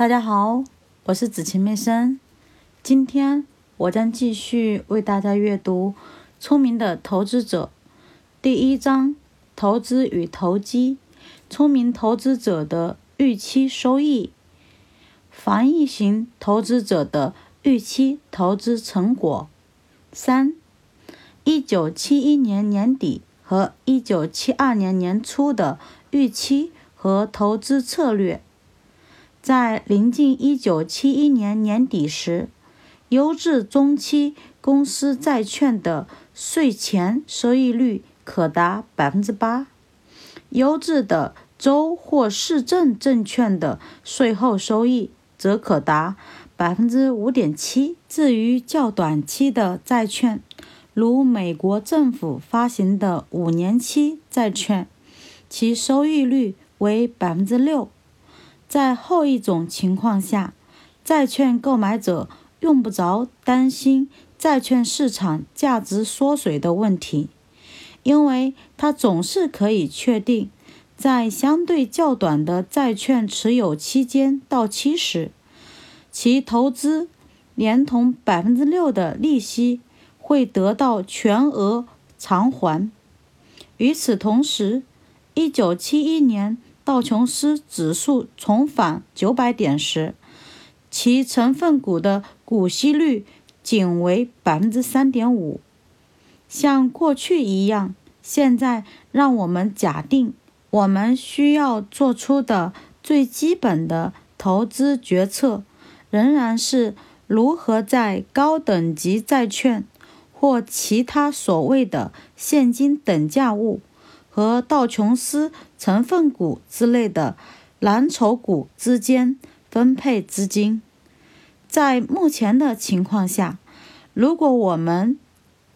大家好，我是子晴妹生。今天我将继续为大家阅读《聪明的投资者》第一章：投资与投机。聪明投资者的预期收益，防御型投资者的预期投资成果。三，一九七一年年底和一九七二年年初的预期和投资策略。在临近1971年年底时，优质中期公司债券的税前收益率可达百分之八，优质的州或市政证券的税后收益则可达百分之五点七。至于较短期的债券，如美国政府发行的五年期债券，其收益率为百分之六。在后一种情况下，债券购买者用不着担心债券市场价值缩水的问题，因为他总是可以确定，在相对较短的债券持有期间到期时，其投资连同百分之六的利息会得到全额偿还。与此同时，一九七一年。道琼斯指数重返九百点时，其成分股的股息率仅为百分之三点五。像过去一样，现在让我们假定，我们需要做出的最基本的投资决策，仍然是如何在高等级债券或其他所谓的现金等价物。和道琼斯成分股之类的蓝筹股之间分配资金。在目前的情况下，如果我们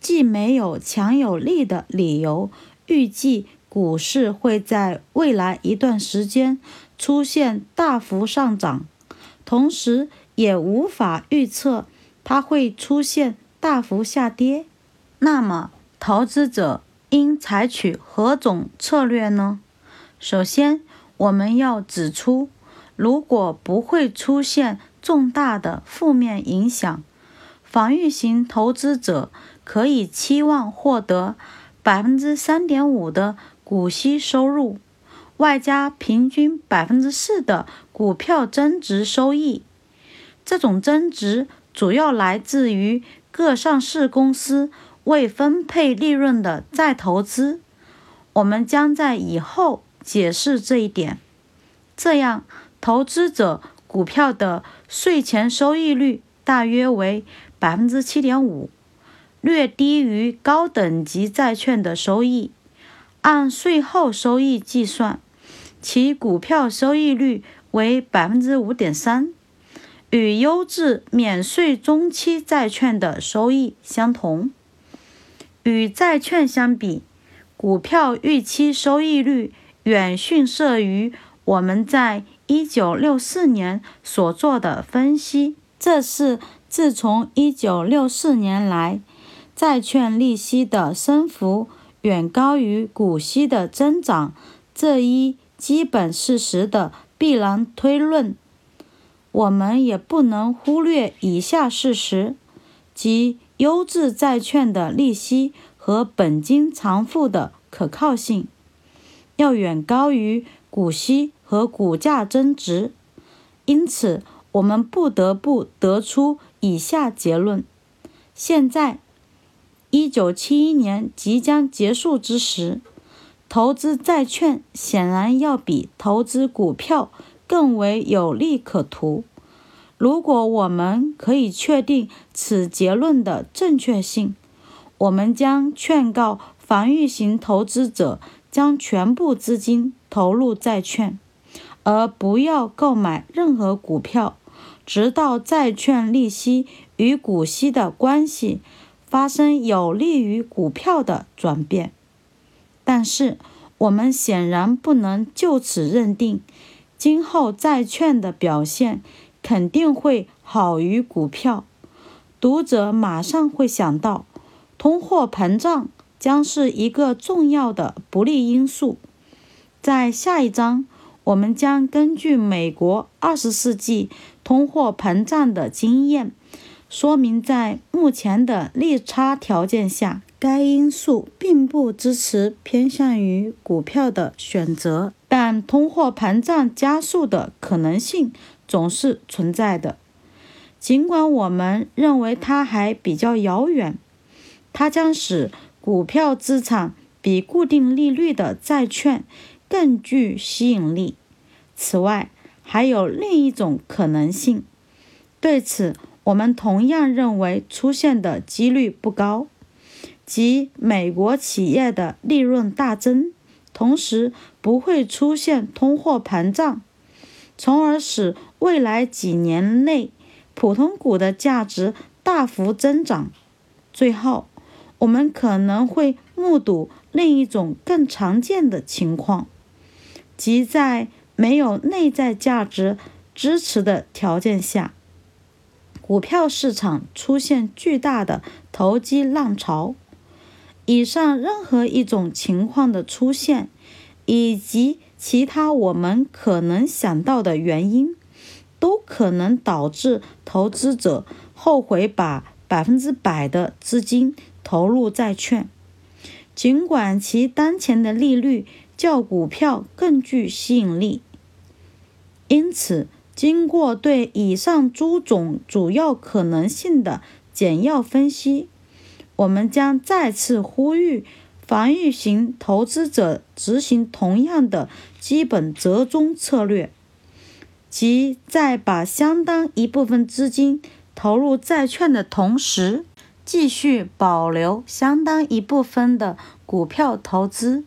既没有强有力的理由预计股市会在未来一段时间出现大幅上涨，同时也无法预测它会出现大幅下跌，那么投资者。应采取何种策略呢？首先，我们要指出，如果不会出现重大的负面影响，防御型投资者可以期望获得百分之三点五的股息收入，外加平均百分之四的股票增值收益。这种增值主要来自于各上市公司。未分配利润的再投资，我们将在以后解释这一点。这样，投资者股票的税前收益率大约为百分之七点五，略低于高等级债券的收益。按税后收益计算，其股票收益率为百分之五点三，与优质免税中期债券的收益相同。与债券相比，股票预期收益率远逊色于我们在一九六四年所做的分析。这是自从一九六四年来，债券利息的升幅远高于股息的增长这一基本事实的必然推论。我们也不能忽略以下事实，即。优质债券的利息和本金偿付的可靠性。要远高于股息和股价增值，因此我们不得不得出以下结论：现在，一九七一年即将结束之时，投资债券显然要比投资股票更为有利可图。如果我们可以确定此结论的正确性，我们将劝告防御型投资者将全部资金投入债券，而不要购买任何股票，直到债券利息与股息的关系发生有利于股票的转变。但是，我们显然不能就此认定今后债券的表现。肯定会好于股票。读者马上会想到，通货膨胀将是一个重要的不利因素。在下一章，我们将根据美国二十世纪通货膨胀的经验，说明在目前的利差条件下，该因素并不支持偏向于股票的选择。但通货膨胀加速的可能性总是存在的，尽管我们认为它还比较遥远。它将使股票资产比固定利率的债券更具吸引力。此外，还有另一种可能性，对此我们同样认为出现的几率不高，即美国企业的利润大增，同时不会出现通货膨胀，从而使未来几年内普通股的价值大幅增长。最后，我们可能会目睹另一种更常见的情况，即在。没有内在价值支持的条件下，股票市场出现巨大的投机浪潮。以上任何一种情况的出现，以及其他我们可能想到的原因，都可能导致投资者后悔把百分之百的资金投入债券，尽管其当前的利率。较股票更具吸引力。因此，经过对以上诸种主要可能性的简要分析，我们将再次呼吁防御型投资者执行同样的基本折中策略，即在把相当一部分资金投入债券的同时，继续保留相当一部分的股票投资。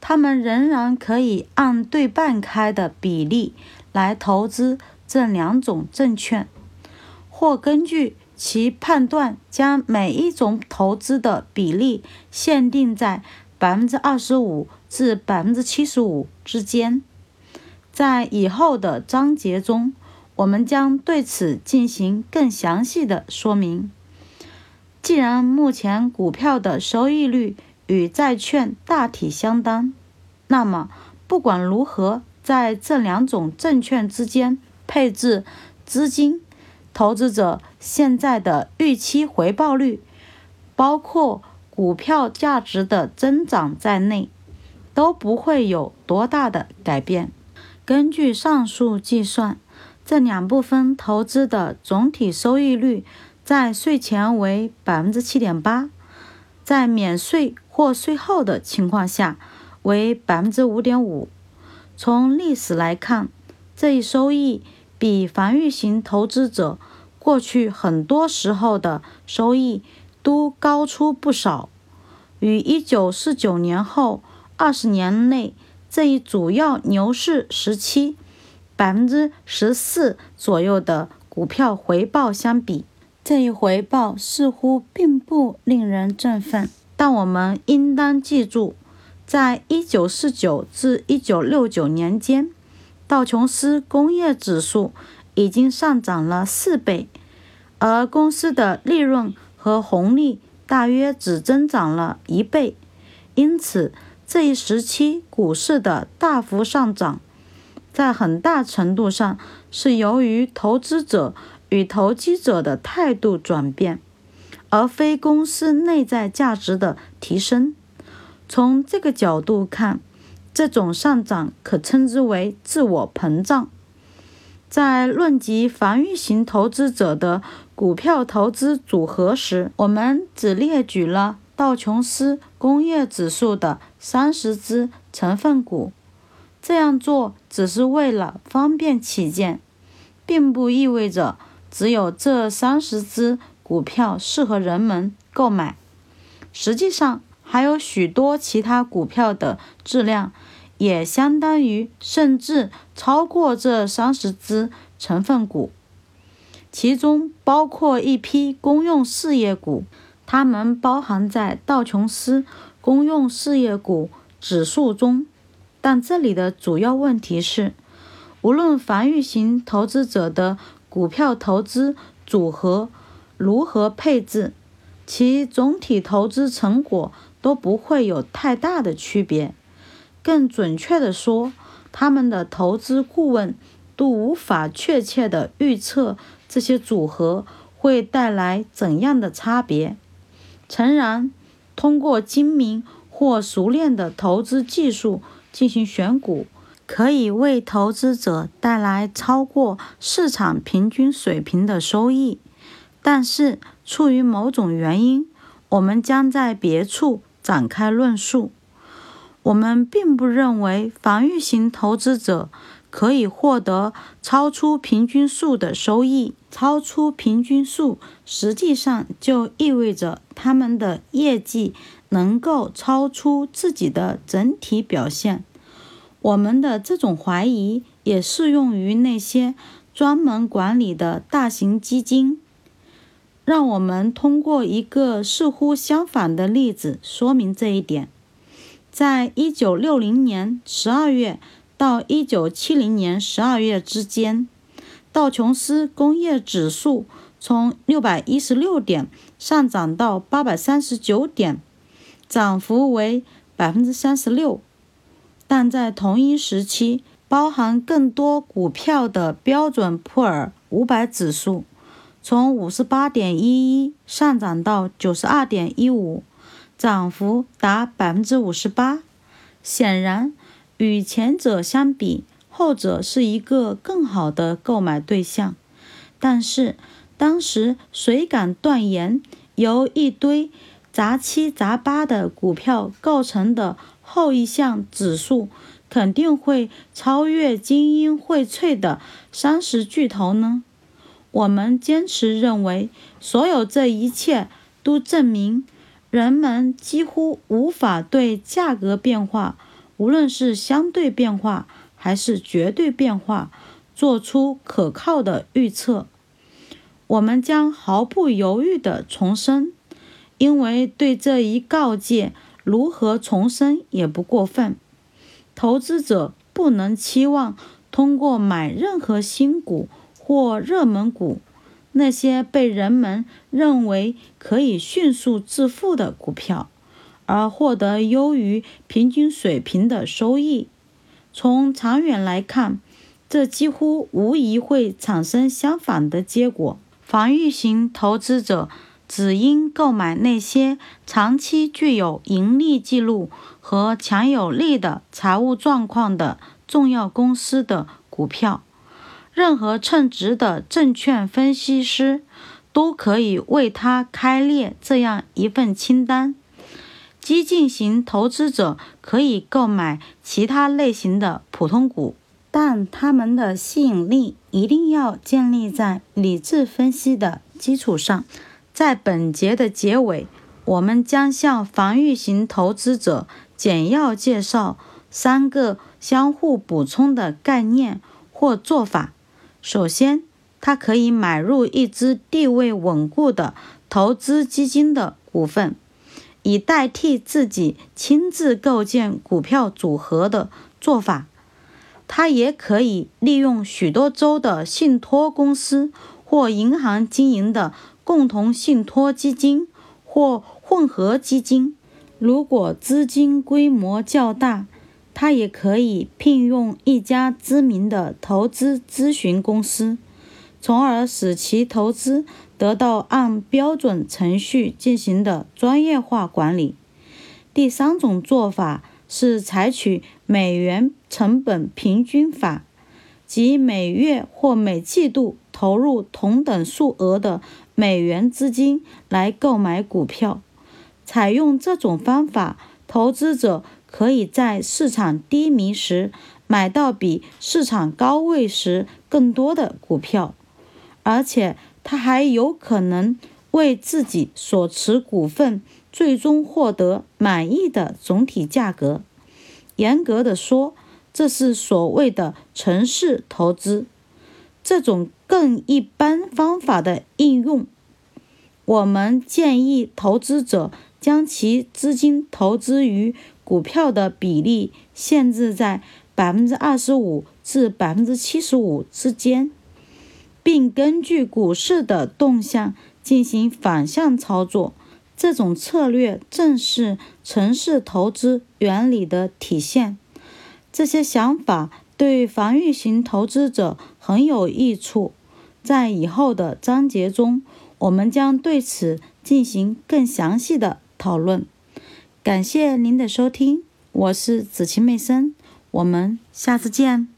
他们仍然可以按对半开的比例来投资这两种证券，或根据其判断将每一种投资的比例限定在百分之二十五至百分之七十五之间。在以后的章节中，我们将对此进行更详细的说明。既然目前股票的收益率，与债券大体相当，那么不管如何，在这两种证券之间配置资金，投资者现在的预期回报率，包括股票价值的增长在内，都不会有多大的改变。根据上述计算，这两部分投资的总体收益率在税前为百分之七点八，在免税。或税后的情况下为百分之五点五。从历史来看，这一收益比防御型投资者过去很多时候的收益都高出不少。与一九四九年后二十年内这一主要牛市时期百分之十四左右的股票回报相比，这一回报似乎并不令人振奋。但我们应当记住，在1949至1969年间，道琼斯工业指数已经上涨了四倍，而公司的利润和红利大约只增长了一倍。因此，这一时期股市的大幅上涨，在很大程度上是由于投资者与投机者的态度转变。而非公司内在价值的提升。从这个角度看，这种上涨可称之为自我膨胀。在论及防御型投资者的股票投资组合时，我们只列举了道琼斯工业指数的三十只成分股。这样做只是为了方便起见，并不意味着只有这三十只。股票适合人们购买，实际上还有许多其他股票的质量也相当于甚至超过这三十只成分股，其中包括一批公用事业股，它们包含在道琼斯公用事业股指数中。但这里的主要问题是，无论防御型投资者的股票投资组合。如何配置，其总体投资成果都不会有太大的区别。更准确地说，他们的投资顾问都无法确切地预测这些组合会带来怎样的差别。诚然，通过精明或熟练的投资技术进行选股，可以为投资者带来超过市场平均水平的收益。但是，出于某种原因，我们将在别处展开论述。我们并不认为防御型投资者可以获得超出平均数的收益。超出平均数实际上就意味着他们的业绩能够超出自己的整体表现。我们的这种怀疑也适用于那些专门管理的大型基金。让我们通过一个似乎相反的例子说明这一点。在一九六零年十二月到一九七零年十二月之间，道琼斯工业指数从六百一十六点上涨到八百三十九点，涨幅为百分之三十六。但在同一时期，包含更多股票的标准普尔五百指数从五十八点一一上涨到九十二点一五。涨幅达百分之五十八，显然与前者相比，后者是一个更好的购买对象。但是，当时谁敢断言由一堆杂七杂八的股票构成的后一项指数肯定会超越精英荟萃的三十巨头呢？我们坚持认为，所有这一切都证明。人们几乎无法对价格变化，无论是相对变化还是绝对变化，做出可靠的预测。我们将毫不犹豫地重申，因为对这一告诫，如何重申也不过分。投资者不能期望通过买任何新股或热门股。那些被人们认为可以迅速致富的股票，而获得优于平均水平的收益。从长远来看，这几乎无疑会产生相反的结果。防御型投资者只应购买那些长期具有盈利记录和强有力的财务状况的重要公司的股票。任何称职的证券分析师都可以为他开列这样一份清单。激进型投资者可以购买其他类型的普通股，但他们的吸引力一定要建立在理智分析的基础上。在本节的结尾，我们将向防御型投资者简要介绍三个相互补充的概念或做法。首先，他可以买入一支地位稳固的投资基金的股份，以代替自己亲自构建股票组合的做法。他也可以利用许多州的信托公司或银行经营的共同信托基金或混合基金。如果资金规模较大，他也可以聘用一家知名的投资咨询公司，从而使其投资得到按标准程序进行的专业化管理。第三种做法是采取美元成本平均法，即每月或每季度投入同等数额的美元资金来购买股票。采用这种方法，投资者。可以在市场低迷时买到比市场高位时更多的股票，而且他还有可能为自己所持股份最终获得满意的总体价格。严格的说，这是所谓的城市投资。这种更一般方法的应用，我们建议投资者将其资金投资于。股票的比例限制在百分之二十五至百分之七十五之间，并根据股市的动向进行反向操作。这种策略正是城市投资原理的体现。这些想法对防御型投资者很有益处。在以后的章节中，我们将对此进行更详细的讨论。感谢您的收听，我是子晴妹生，我们下次见。